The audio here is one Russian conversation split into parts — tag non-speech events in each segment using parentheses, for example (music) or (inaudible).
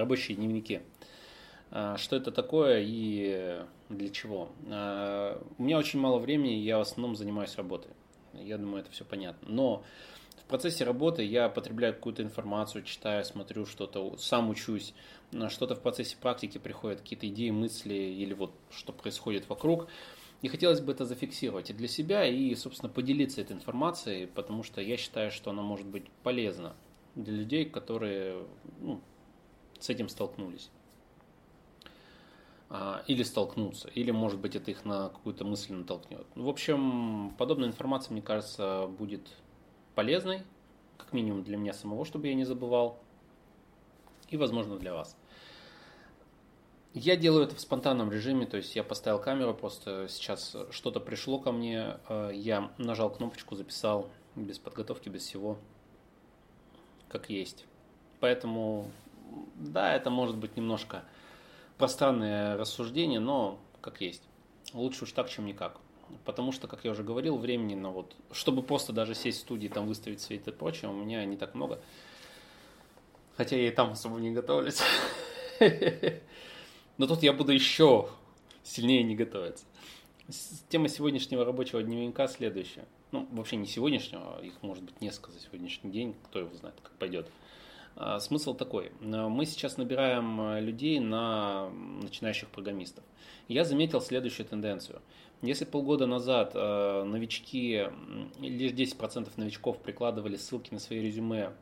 рабочие дневники. А, что это такое и для чего? А, у меня очень мало времени, я в основном занимаюсь работой. Я думаю, это все понятно. Но в процессе работы я потребляю какую-то информацию, читаю, смотрю что-то, сам учусь, что-то в процессе практики приходят, какие-то идеи, мысли или вот что происходит вокруг. И хотелось бы это зафиксировать и для себя, и, собственно, поделиться этой информацией, потому что я считаю, что она может быть полезна для людей, которые ну, с этим столкнулись. А, или столкнутся, или, может быть, это их на какую-то мысль натолкнет. В общем, подобная информация, мне кажется, будет полезной, как минимум для меня самого, чтобы я не забывал, и, возможно, для вас. Я делаю это в спонтанном режиме, то есть я поставил камеру, просто сейчас что-то пришло ко мне, э, я нажал кнопочку, записал, без подготовки, без всего, как есть. Поэтому, да, это может быть немножко пространное рассуждение, но как есть. Лучше уж так, чем никак. Потому что, как я уже говорил, времени на вот, чтобы просто даже сесть в студии, там выставить свет и прочее, у меня не так много. Хотя я и там особо не готовлюсь. Но тут я буду еще сильнее не готовиться. Тема сегодняшнего рабочего дневника следующая. Ну, вообще не сегодняшнего, а их может быть несколько за сегодняшний день, кто его знает, как пойдет. А, смысл такой. Мы сейчас набираем а, людей на начинающих программистов. Я заметил следующую тенденцию. Если полгода назад э, новички, лишь 10% новичков прикладывали ссылки на свои резюме,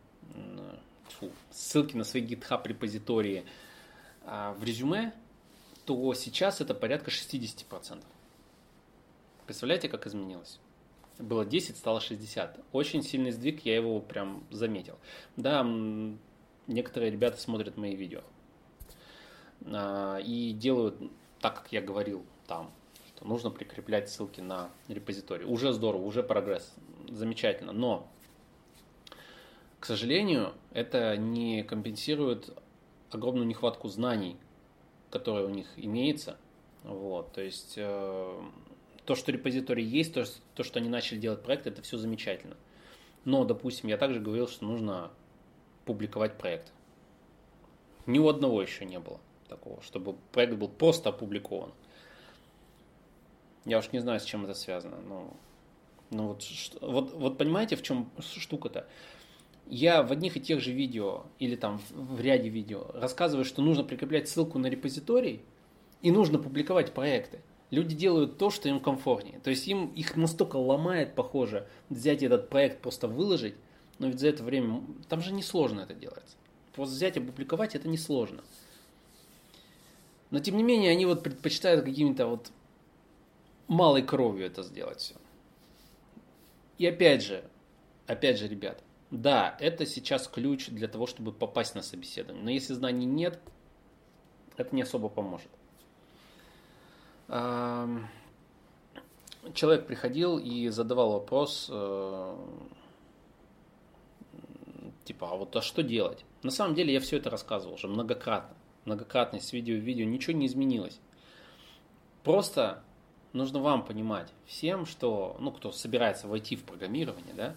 фу, ссылки на свои GitHub репозитории э, в резюме, то сейчас это порядка 60%. Представляете, как изменилось? Было 10, стало 60. Очень сильный сдвиг, я его прям заметил. Да, некоторые ребята смотрят мои видео а, и делают так, как я говорил там, что нужно прикреплять ссылки на репозиторий. Уже здорово, уже прогресс, замечательно. Но, к сожалению, это не компенсирует огромную нехватку знаний, которая у них имеется. Вот, то есть э, то, что репозиторий есть, то, то, что они начали делать проект, это все замечательно. Но, допустим, я также говорил, что нужно публиковать проект. Ни у одного еще не было такого, чтобы проект был просто опубликован. Я уж не знаю, с чем это связано. Но, но вот, вот, вот понимаете, в чем штука-то? я в одних и тех же видео или там в ряде видео рассказываю, что нужно прикреплять ссылку на репозиторий и нужно публиковать проекты. Люди делают то, что им комфортнее. То есть им их настолько ломает, похоже, взять этот проект, просто выложить, но ведь за это время, там же несложно это делается. Просто взять и публиковать это несложно. Но тем не менее, они вот предпочитают какими-то вот малой кровью это сделать все. И опять же, опять же, ребят, да, это сейчас ключ для того, чтобы попасть на собеседование. Но если знаний нет, это не особо поможет. Человек приходил и задавал вопрос, э, типа, а вот а что делать? На самом деле я все это рассказывал уже многократно. Многократно с видео в видео ничего не изменилось. Просто нужно вам понимать всем, что, ну, кто собирается войти в программирование, да,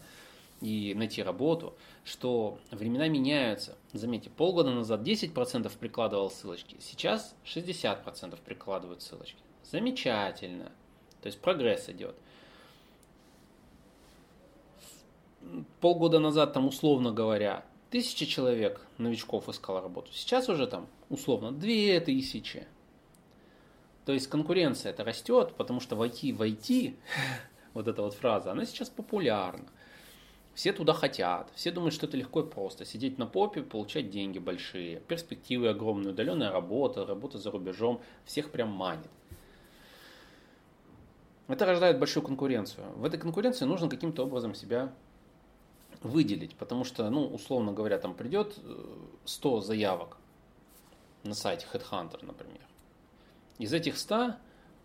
и найти работу, что времена меняются. Заметьте, полгода назад 10% прикладывал ссылочки, сейчас 60% прикладывают ссылочки. Замечательно. То есть прогресс идет. Полгода назад, там, условно говоря, тысяча человек, новичков, искало работу. Сейчас уже там, условно, две тысячи. То есть конкуренция это растет, потому что войти в IT, (laughs) вот эта вот фраза, она сейчас популярна. Все туда хотят, все думают, что это легко и просто. Сидеть на попе, получать деньги большие, перспективы огромные, удаленная работа, работа за рубежом, всех прям манит. Это рождает большую конкуренцию. В этой конкуренции нужно каким-то образом себя выделить, потому что, ну, условно говоря, там придет 100 э, заявок на сайте Headhunter, например. Из этих 100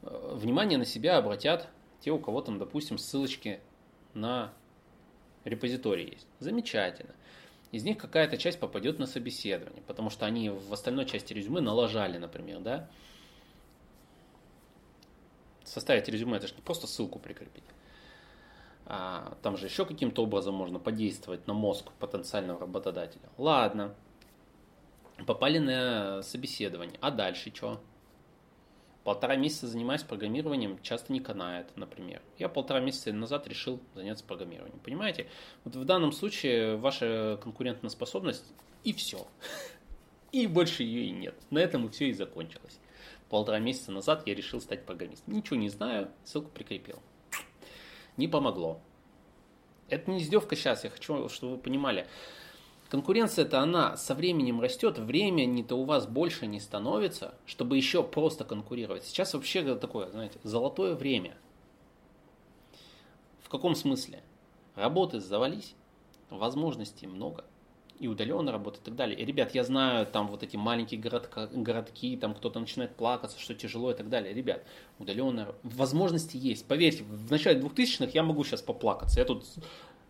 э, внимание на себя обратят те, у кого там, допустим, ссылочки на репозиторий есть. Замечательно. Из них какая-то часть попадет на собеседование, потому что они в остальной части резюме налажали, например, да. Составить резюме, это же не просто ссылку прикрепить. А, там же еще каким-то образом можно подействовать на мозг потенциального работодателя. Ладно. попали на собеседование. А дальше что? Полтора месяца занимаюсь программированием, часто не канает, например. Я полтора месяца назад решил заняться программированием. Понимаете? Вот в данном случае ваша конкурентная способность и все. (laughs) И больше ее и нет. На этом и все и закончилось. Полтора месяца назад я решил стать программистом. Ничего не знаю, ссылку прикрепил. Не помогло. Это не издевка сейчас, я хочу, чтобы вы понимали. Конкуренция-то она со временем растет, времени-то у вас больше не становится, чтобы еще просто конкурировать. Сейчас вообще такое, знаете, золотое время. В каком смысле? Работы завались, возможностей много – и удаленно работать и так далее. И, ребят, я знаю, там вот эти маленькие городка, городки, там кто-то начинает плакаться, что тяжело и так далее. Ребят, удаленно, возможности есть. Поверьте, в начале 2000-х я могу сейчас поплакаться. Я тут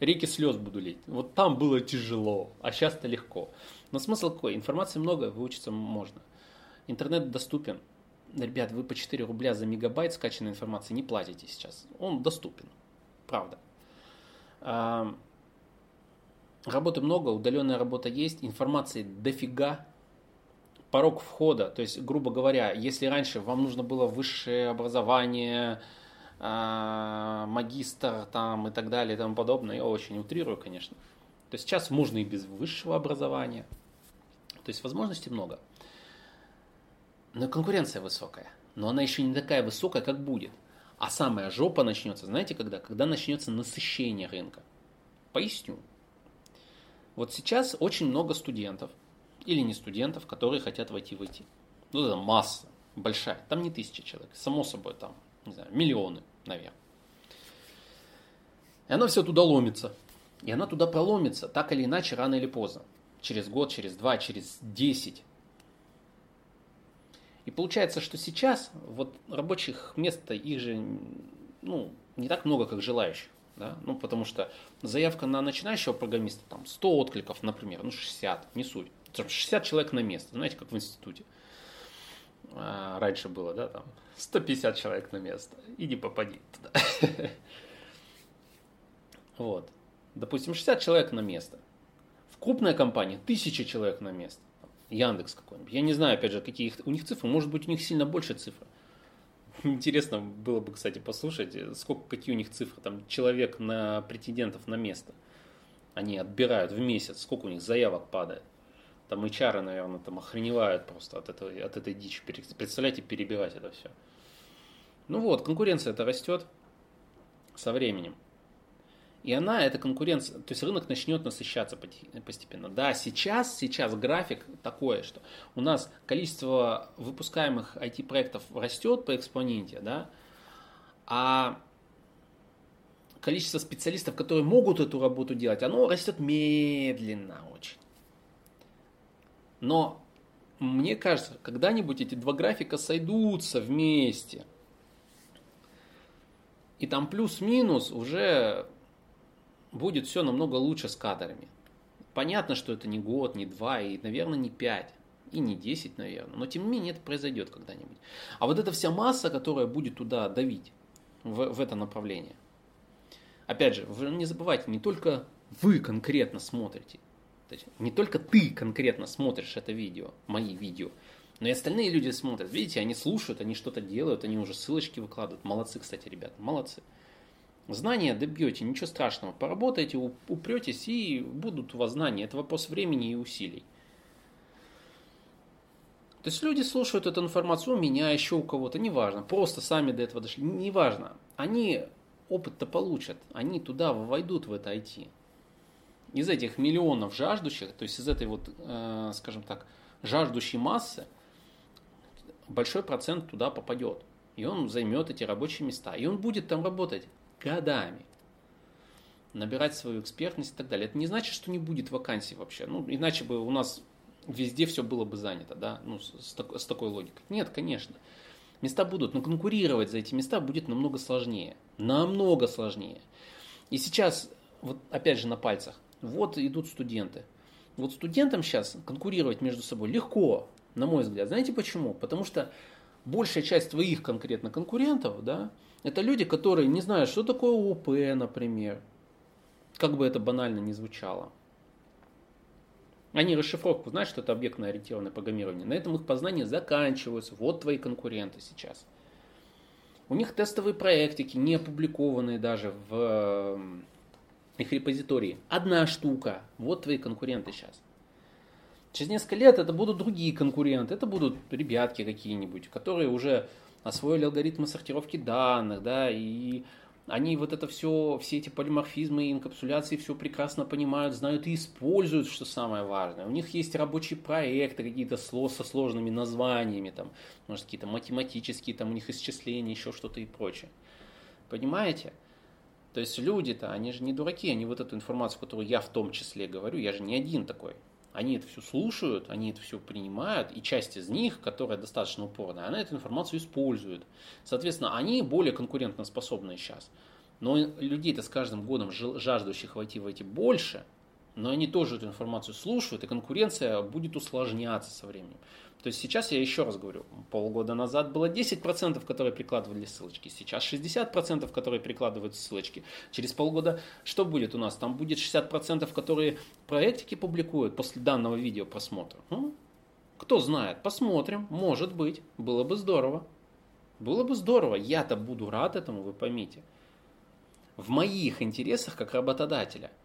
реки слез буду лить. Вот там было тяжело, а сейчас-то легко. Но смысл какой? Информации много, выучиться можно. Интернет доступен. Ребят, вы по 4 рубля за мегабайт скачанной информации не платите сейчас. Он доступен. Правда. Работы много, удаленная работа есть, информации дофига. Порог входа, то есть, грубо говоря, если раньше вам нужно было высшее образование, а, магистр там и так далее и тому подобное, я очень утрирую, конечно, то сейчас можно и без высшего образования. То есть возможностей много. Но конкуренция высокая. Но она еще не такая высокая, как будет. А самая жопа начнется, знаете когда? Когда начнется насыщение рынка. Поясню. Вот сейчас очень много студентов, или не студентов, которые хотят войти в IT. Ну, это масса большая. Там не тысячи человек. Само собой, там, не знаю, миллионы, наверное. И она все туда ломится. И она туда проломится, так или иначе, рано или поздно. Через год, через два, через десять. И получается, что сейчас вот рабочих мест, их же ну, не так много, как желающих. Да? Ну, потому что заявка на начинающего программиста, там 100 откликов, например, ну 60, не суть. 60 человек на место, знаете, как в институте. А, раньше было, да, там 150 человек на место. Иди попади туда. (laughs) Вот. Допустим, 60 человек на место. В крупной компании 1000 человек на место. Яндекс какой-нибудь. Я не знаю, опять же, какие у них цифры. Может быть, у них сильно больше цифры. Интересно было бы, кстати, послушать, сколько, какие у них цифры, там, человек на претендентов на место. Они отбирают в месяц, сколько у них заявок падает. Там HR, наверное, там охреневают просто от этой, от этой дичи. Представляете, перебивать это все. Ну вот, конкуренция это растет со временем. И она, эта конкуренция, то есть рынок начнет насыщаться постепенно. Да, сейчас, сейчас график такой, что у нас количество выпускаемых IT-проектов растет по экспоненте, да, а количество специалистов, которые могут эту работу делать, оно растет медленно очень. Но мне кажется, когда-нибудь эти два графика сойдутся вместе. И там плюс-минус уже будет все намного лучше с кадрами. Понятно, что это не год, не два, и, наверное, не пять, и не десять, наверное. Но, тем не менее, это произойдет когда-нибудь. А вот эта вся масса, которая будет туда давить, в, в это направление. Опять же, вы не забывайте, не только вы конкретно смотрите, то есть не только ты конкретно смотришь это видео, мои видео, но и остальные люди смотрят. Видите, они слушают, они что-то делают, они уже ссылочки выкладывают. Молодцы, кстати, ребята, молодцы. Знания добьете, ничего страшного. Поработайте, упретесь и будут у вас знания. Это вопрос времени и усилий. То есть люди слушают эту информацию у меня, еще у кого-то, неважно. Просто сами до этого дошли, неважно. Они опыт-то получат, они туда войдут в это IT. Из этих миллионов жаждущих, то есть из этой вот, э, скажем так, жаждущей массы, большой процент туда попадет. И он займет эти рабочие места. И он будет там работать годами. Набирать свою экспертность и так далее. Это не значит, что не будет вакансий вообще. Ну, иначе бы у нас везде все было бы занято, да, ну, с, с, с такой логикой. Нет, конечно. Места будут, но конкурировать за эти места будет намного сложнее. Намного сложнее. И сейчас, вот опять же на пальцах, вот идут студенты. Вот студентам сейчас конкурировать между собой легко, на мой взгляд. Знаете почему? Потому что большая часть твоих конкретно конкурентов, да, это люди, которые не знают, что такое ОП, например. Как бы это банально ни звучало. Они расшифровку знают, что это объектно-ориентированное программирование. На этом их познания заканчиваются. Вот твои конкуренты сейчас. У них тестовые проектики, не опубликованные даже в их репозитории. Одна штука. Вот твои конкуренты сейчас. Через несколько лет это будут другие конкуренты. Это будут ребятки какие-нибудь, которые уже освоили алгоритмы сортировки данных, да, и они вот это все, все эти полиморфизмы и инкапсуляции все прекрасно понимают, знают и используют, что самое важное. У них есть рабочие проекты какие-то со сложными названиями, там, может, какие-то математические, там у них исчисления, еще что-то и прочее. Понимаете? То есть люди-то, они же не дураки, они вот эту информацию, которую я в том числе говорю, я же не один такой. Они это все слушают, они это все принимают, и часть из них, которая достаточно упорная, она эту информацию использует. Соответственно, они более конкурентоспособные сейчас. Но людей-то с каждым годом жаждущих войти в эти больше, но они тоже эту информацию слушают, и конкуренция будет усложняться со временем. То есть сейчас я еще раз говорю, полгода назад было 10%, которые прикладывали ссылочки, сейчас 60%, которые прикладывают ссылочки. Через полгода что будет у нас? Там будет 60%, которые проектики публикуют после данного видео просмотра. Ну, кто знает, посмотрим, может быть, было бы здорово. Было бы здорово, я-то буду рад этому, вы поймите. В моих интересах как работодателя –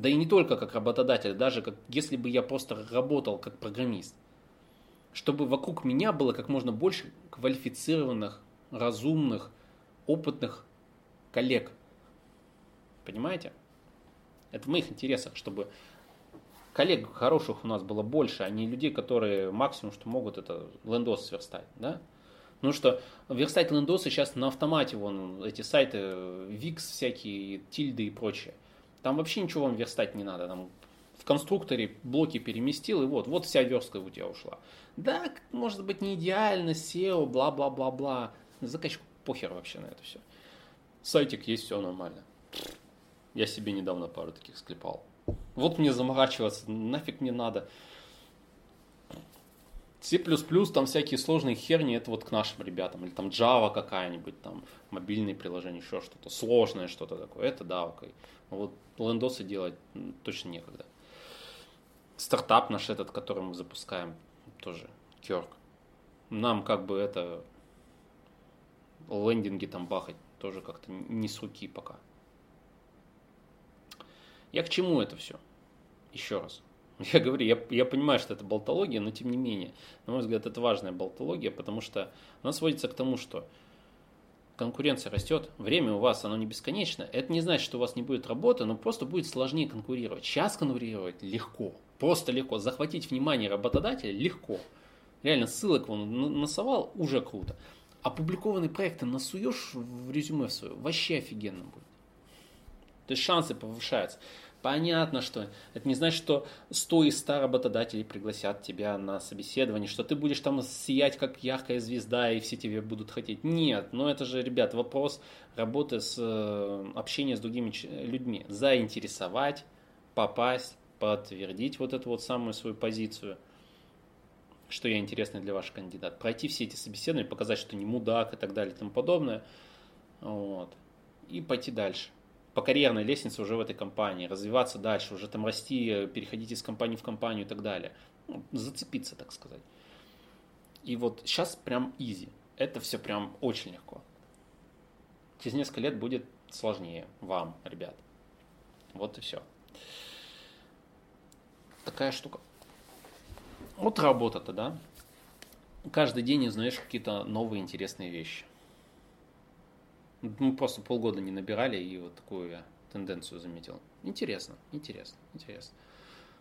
да и не только как работодатель, даже как, если бы я просто работал как программист чтобы вокруг меня было как можно больше квалифицированных, разумных, опытных коллег. Понимаете? Это в моих интересах, чтобы коллег хороших у нас было больше, а не людей, которые максимум, что могут, это лендос сверстать. Да? Ну что, верстать лендосы сейчас на автомате, вон эти сайты, VIX всякие, тильды и прочее. Там вообще ничего вам верстать не надо. Там в конструкторе блоки переместил, и вот, вот вся верстка у тебя ушла. Да, может быть не идеально, SEO, бла-бла-бла-бла. Заказчику похер вообще на это все. Сайтик есть, все нормально. Я себе недавно пару таких склепал. Вот мне заморачиваться, нафиг мне надо. C++, там всякие сложные херни, это вот к нашим ребятам. Или там Java какая-нибудь, там мобильные приложения, еще что-то. Сложное что-то такое. Это да, окей. Вот лендосы делать точно некогда. Стартап наш этот, который мы запускаем, тоже Керк. Нам как бы это лендинги там бахать тоже как-то не с руки пока. Я к чему это все? Еще раз. (laughs) Я говорю, я, я понимаю, что это болтология, но тем не менее, на мой взгляд, это важная болтология, потому что она сводится к тому, что конкуренция растет, время у вас, оно не бесконечно. Это не значит, что у вас не будет работы, но просто будет сложнее конкурировать. Сейчас конкурировать легко, просто легко. Захватить внимание работодателя легко. Реально, ссылок он насовал, уже круто. Опубликованные проекты насуешь в резюме свое, вообще офигенно будет. То есть шансы повышаются. Понятно, что это не значит, что 100 из 100 работодателей пригласят тебя на собеседование, что ты будешь там сиять как яркая звезда и все тебе будут хотеть. Нет, но это же, ребят, вопрос работы с э, общения с другими людьми. Заинтересовать, попасть, подтвердить вот эту вот самую свою позицию, что я интересный для вашего кандидата. Пройти все эти собеседования, показать, что не мудак и так далее и тому подобное. Вот. И пойти дальше по карьерной лестнице уже в этой компании, развиваться дальше, уже там расти, переходить из компании в компанию и так далее. Ну, зацепиться, так сказать. И вот сейчас прям изи. Это все прям очень легко. Через несколько лет будет сложнее вам, ребят. Вот и все. Такая штука. Вот работа-то, да? Каждый день узнаешь какие-то новые интересные вещи. Мы просто полгода не набирали, и вот такую я тенденцию заметил. Интересно, интересно, интересно.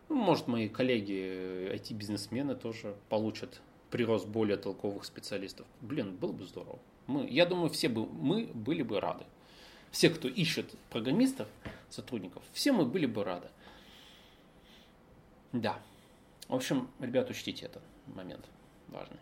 Ну, может, мои коллеги, IT-бизнесмены тоже получат прирост более толковых специалистов. Блин, было бы здорово. Мы, я думаю, все бы, мы были бы рады. Все, кто ищет программистов, сотрудников, все мы были бы рады. Да. В общем, ребят, учтите этот момент важный.